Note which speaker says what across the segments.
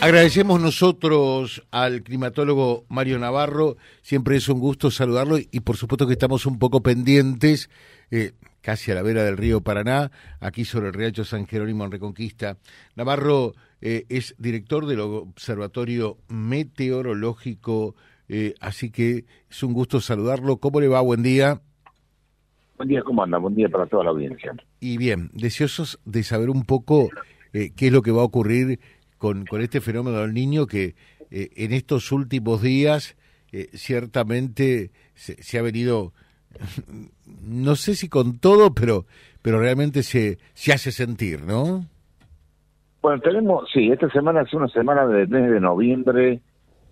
Speaker 1: Agradecemos nosotros al climatólogo Mario Navarro, siempre es un gusto saludarlo y por supuesto que estamos un poco pendientes, eh, casi a la vera del río Paraná, aquí sobre el Riacho San Jerónimo en Reconquista. Navarro eh, es director del Observatorio Meteorológico, eh, así que es un gusto saludarlo. ¿Cómo le va? Buen día.
Speaker 2: Buen día, ¿cómo anda? Buen día para toda la audiencia.
Speaker 1: Y bien, deseosos de saber un poco qué es lo que va a ocurrir con, con este fenómeno del niño que eh, en estos últimos días eh, ciertamente se, se, ha venido, no sé si con todo, pero, pero realmente se, se hace sentir, ¿no?
Speaker 2: Bueno, tenemos, sí, esta semana es una semana del mes de noviembre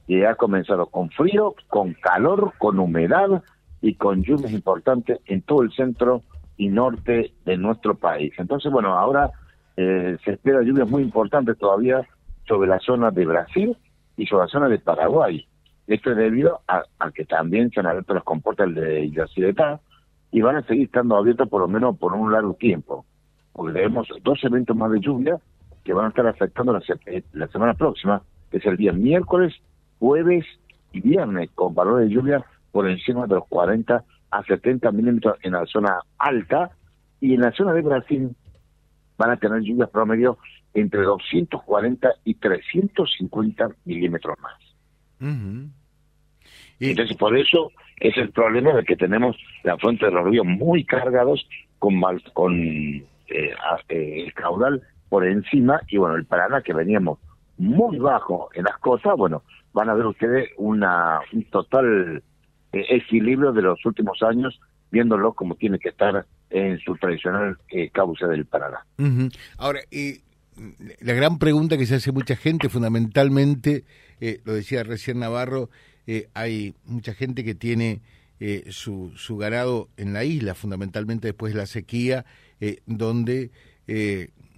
Speaker 2: que ha comenzado con frío, con calor, con humedad y con lluvias importantes en todo el centro y norte de nuestro país. Entonces, bueno, ahora eh, se espera lluvias muy importantes todavía sobre la zona de Brasil y sobre la zona de Paraguay. Esto es debido a, que también se han abierto las compuertas de Yacyretá y van a seguir estando abiertas por lo menos por un largo tiempo, porque tenemos dos eventos más de lluvia que van a estar afectando la, la semana próxima, que es el día miércoles, jueves y viernes, con valores de lluvia por encima de los 40 a 70 milímetros en la zona alta y en la zona de Brasil van a tener lluvias promedio entre 240 y 350 milímetros más. Entonces, por eso es el problema de que tenemos la fuente de los ríos muy cargados con, mal, con eh, eh, el caudal por encima y bueno, el Paraná que veníamos muy bajo en las costas, bueno, van a ver ustedes una, un total eh, equilibrio de los últimos años, viéndolo como tiene que estar en su tradicional causa del Paraná.
Speaker 1: Ahora, y la gran pregunta que se hace mucha gente, fundamentalmente, eh, lo decía recién Navarro, eh, hay mucha gente que tiene eh, su, su ganado en la isla, fundamentalmente después de la sequía, donde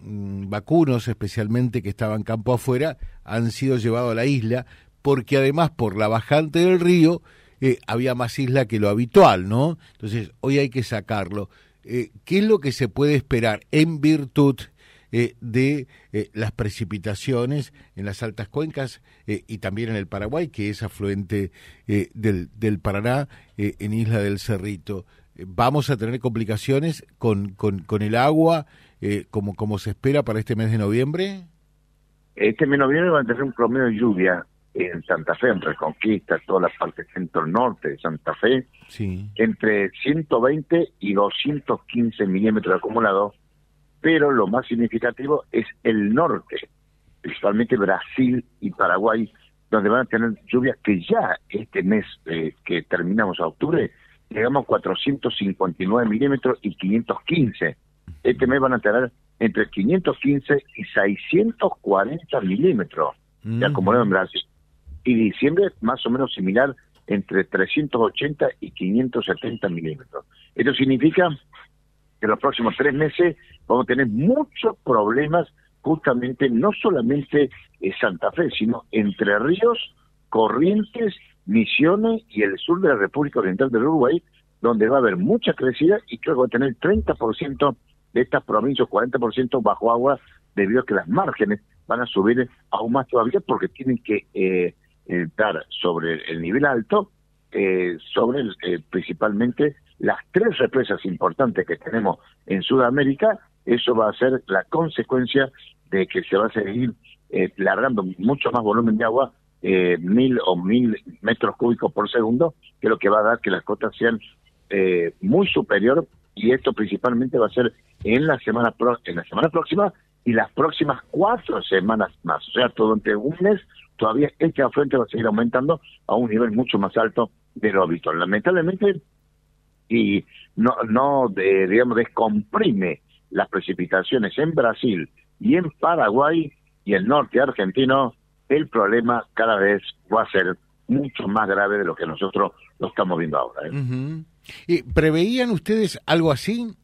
Speaker 1: mm, vacunos, especialmente que estaban campo afuera, han sido llevados a la isla, porque además por la bajante del río había más isla que lo habitual, ¿no? Entonces, hoy hay que sacarlo. ¿Qué es lo que se puede esperar en virtud eh, de eh, las precipitaciones en las altas cuencas eh, y también en el Paraguay, que es afluente del, del, Paraná en Isla del Cerrito. ¿Vamos a tener complicaciones con, con, el agua como, como se espera para este mes de noviembre?
Speaker 2: Este mes de noviembre va a tener un promedio de lluvia en Santa Fe, en Reconquista, toda la parte centro-norte de Santa Fe, sí. entre 120 y 215 milímetros acumulados pero lo más significativo es el norte, principalmente Brasil y Paraguay, donde van a tener lluvias que ya este mes eh, que terminamos a octubre, llegamos a 459 milímetros y 515. Este mes van a tener entre 515 y 640 milímetros de acumulado en Brasil. Y diciembre más o menos similar entre 380 y 570 milímetros. Esto significa que en los próximos tres meses vamos a tener muchos problemas justamente no solamente en Santa Fe, sino Entre Ríos, Corrientes, Misiones y el sur de la República Oriental del Uruguay, donde va a haber mucha crecida y creo que va a tener 30% de estas provincias, 40% bajo agua, debido a que las márgenes van a subir aún más todavía porque tienen que eh, estar sobre el nivel alto, eh, sobre eh, principalmente las tres represas importantes que tenemos en Sudamérica, eso va a ser la consecuencia de que se va a seguir eh, largando mucho más volumen de agua, eh, mil o mil metros cúbicos por segundo, que lo que va a dar que las costas sean eh, muy superior. Y esto principalmente va a ser en la semana en la semana próxima y las próximas cuatro semanas más, o sea, todo entre un mes todavía este afluente va a seguir aumentando a un nivel mucho más alto de lo habitual. Lamentablemente y no, no digamos, descomprime las precipitaciones en Brasil y en Paraguay y el norte argentino, el problema cada vez va a ser mucho más grave de lo que nosotros lo estamos viendo ahora.
Speaker 1: ¿eh? ¿Y ¿Preveían ustedes algo así?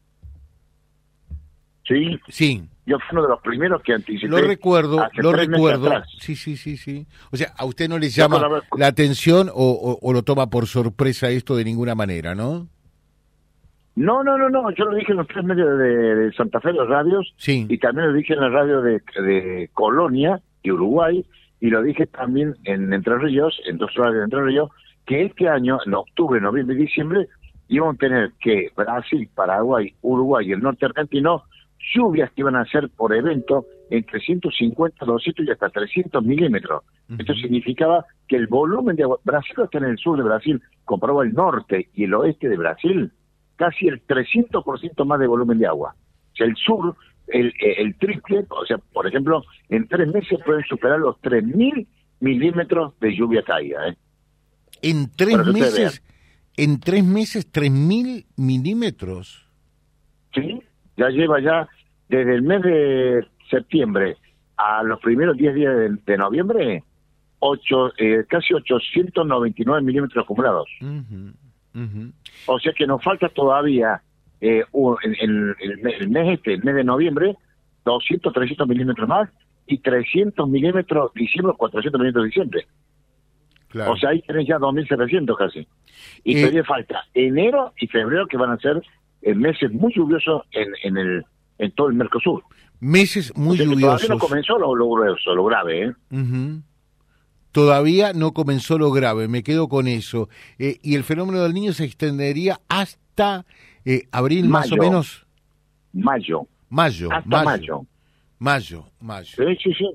Speaker 2: Sí.
Speaker 1: Sí.
Speaker 2: Yo fui uno de los primeros que anticipé.
Speaker 1: Lo recuerdo, lo recuerdo. Sí, sí, sí, sí. O sea, a usted no le llama la atención o, o, lo toma por sorpresa esto de ninguna manera, ¿no?
Speaker 2: No, no, no, no, yo lo dije en los tres medios de, Santa Fe, los radios, y también lo dije en la radio de, Colonia y Uruguay, y lo dije también en Entre Ríos, en dos horas de Entre Ríos, que este año, en octubre, noviembre y diciembre, íbamos a tener que Brasil, Paraguay, Uruguay y el norte argentino, lluvias que iban a ser por evento entre 150, 200 y hasta 300 milímetros. Esto significaba que el volumen de agua, Brasil está en el sur de Brasil, comparado al norte y el oeste de Brasil, casi el 300% más de volumen de agua. O sea, el sur, el, el triple, o sea, por ejemplo, en tres meses pueden superar los 3.000 milímetros de lluvia caída. ¿eh?
Speaker 1: En tres meses, en tres meses, 3.000 milímetros.
Speaker 2: Sí, ya lleva ya desde el mes de septiembre a los primeros 10 días de, noviembre, ocho, eh, casi 899 milímetros acumulados. O sea que nos falta todavía eh, en, el mes este, el mes de noviembre, 200, 300 milímetros más y 300 milímetros diciembre, 400 milímetros diciembre. O sea, ahí tenés ya 2.700 casi. Y eh, todavía falta enero y febrero que van a ser meses muy lluviosos en, en, el, en todo el Mercosur.
Speaker 1: Meses muy lluviosos.
Speaker 2: Todavía no comenzó lo, lo, grave, ¿eh?
Speaker 1: Todavía no comenzó lo grave, me quedo con eso. Eh, ¿Y el fenómeno del niño se extendería hasta eh, abril más o menos?
Speaker 2: Mayo.
Speaker 1: Mayo.
Speaker 2: Hasta mayo.
Speaker 1: Mayo, mayo.
Speaker 2: Sí, sí, sí.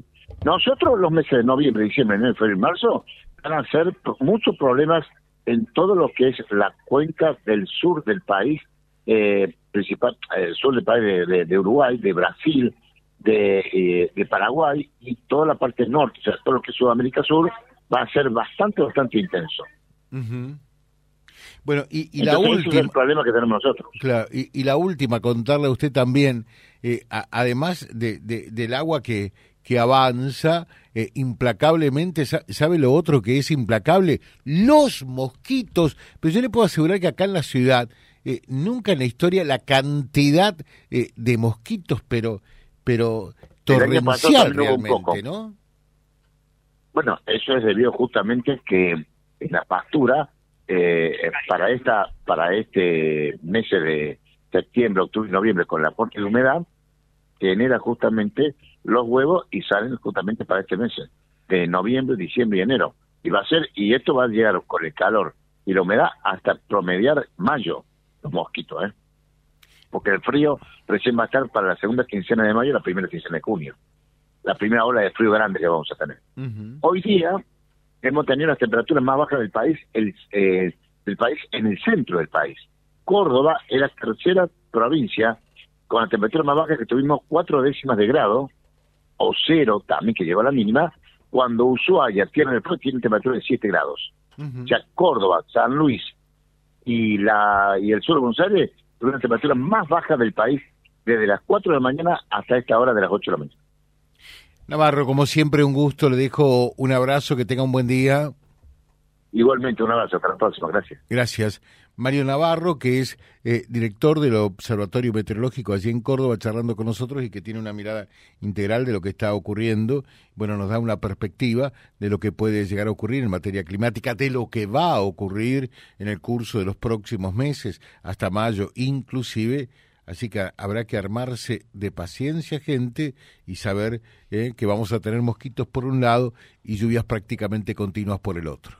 Speaker 2: Nosotros los meses de noviembre, diciembre, enero, febrero y marzo van a ser muchos problemas en todo lo que es la cuenca del sur del país eh, principal, eh, sur del país de, Uruguay, de Brasil, eh, de, Paraguay y toda la parte norte, o sea, todo lo que es Sudamérica Sur, va a ser bastante, bastante intenso.
Speaker 1: Bueno, y, la última.
Speaker 2: es el problema que tenemos nosotros.
Speaker 1: Claro, y, la última, contarle a usted también, eh, además de, del agua que, que avanza eh, implacablemente, ¿sabe lo otro que es implacable? Los mosquitos. Pero yo le puedo asegurar que acá en la ciudad eh, nunca en la historia la cantidad eh, de mosquitos, pero pero torrencial realmente, ¿no?
Speaker 2: Bueno, eso es debido justamente que en la pastura eh, para esta para este mes de septiembre, octubre y noviembre con el aporte de humedad genera justamente los huevos y salen justamente para este mes de noviembre, diciembre y enero. Y va a ser y esto va a llegar con el calor y la humedad hasta promediar mayo los mosquitos, ¿eh? Porque el frío recién va a estar para la segunda quincena de mayo y la primera quincena de junio. La primera ola de frío grande que vamos a tener. Hoy día hemos tenido las temperaturas más bajas del país, el, eh, del país en el centro del país. Córdoba es la tercera provincia con la temperatura más baja que tuvimos cuatro décimas de grado, o cero también, que llegó a la mínima, cuando Ushuaia, Tierra del Fuego, tiene temperatura de 7 grados. O sea, Córdoba, San Luis, y la y el sur de Buenos una temperatura más baja del país desde las 4 de la mañana hasta esta hora de las 8 de la mañana.
Speaker 1: Navarro, como siempre, un gusto. Le dejo un abrazo, que tenga un buen día.
Speaker 2: Igualmente, un abrazo. Hasta la próxima. Gracias.
Speaker 1: Gracias. Mario Navarro, que es eh, director del Observatorio Meteorológico allí en Córdoba, charlando con nosotros y que tiene una mirada integral de lo que está ocurriendo. Bueno, nos da una perspectiva de lo que puede llegar a ocurrir en materia climática, de lo que va a ocurrir en el curso de los próximos meses, hasta mayo inclusive. Así que habrá que armarse de paciencia, gente, y saber eh, que vamos a tener mosquitos por un lado y lluvias prácticamente continuas por el otro